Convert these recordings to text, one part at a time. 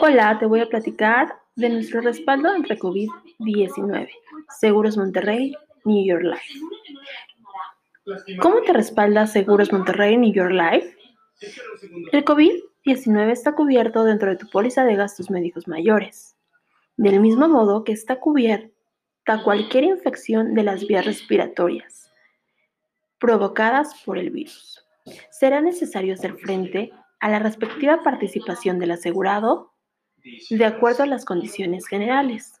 Hola, te voy a platicar de nuestro respaldo entre COVID-19. Seguros Monterrey, New York Life. ¿Cómo te respalda Seguros Monterrey, New York Life? El COVID-19 está cubierto dentro de tu póliza de gastos médicos mayores, del mismo modo que está cubierta cualquier infección de las vías respiratorias provocadas por el virus. Será necesario hacer frente a la respectiva participación del asegurado de acuerdo a las condiciones generales.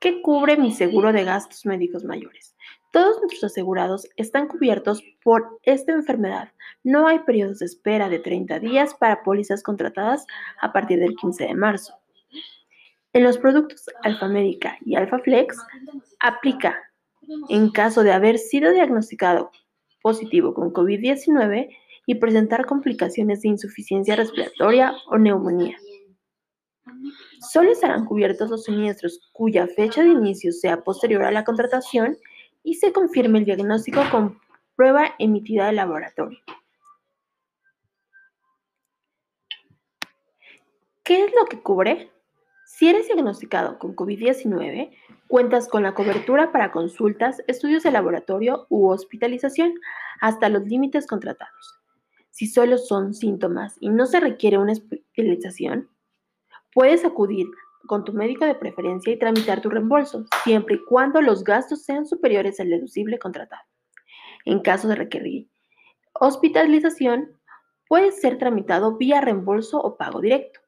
¿Qué cubre mi seguro de gastos médicos mayores? Todos nuestros asegurados están cubiertos por esta enfermedad. No hay periodos de espera de 30 días para pólizas contratadas a partir del 15 de marzo. En los productos Alfa Médica y Alfa Flex aplica en caso de haber sido diagnosticado positivo con COVID-19 y presentar complicaciones de insuficiencia respiratoria o neumonía. Solo estarán cubiertos los siniestros cuya fecha de inicio sea posterior a la contratación y se confirme el diagnóstico con prueba emitida del laboratorio. ¿Qué es lo que cubre? Si eres diagnosticado con COVID-19, cuentas con la cobertura para consultas, estudios de laboratorio u hospitalización hasta los límites contratados. Si solo son síntomas y no se requiere una hospitalización, puedes acudir con tu médico de preferencia y tramitar tu reembolso, siempre y cuando los gastos sean superiores al deducible contratado. En caso de requerir hospitalización, puede ser tramitado vía reembolso o pago directo.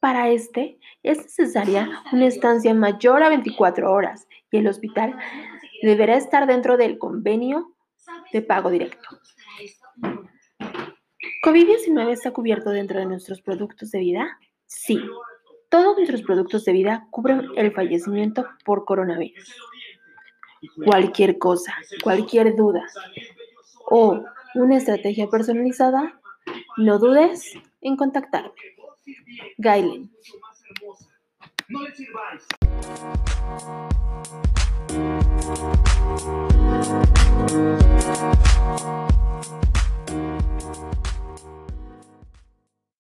Para este es necesaria una estancia mayor a 24 horas y el hospital deberá estar dentro del convenio de pago directo. ¿COVID-19 está cubierto dentro de nuestros productos de vida? Sí, todos nuestros productos de vida cubren el fallecimiento por coronavirus. Cualquier cosa, cualquier duda o una estrategia personalizada, no dudes en contactarme. Gailen.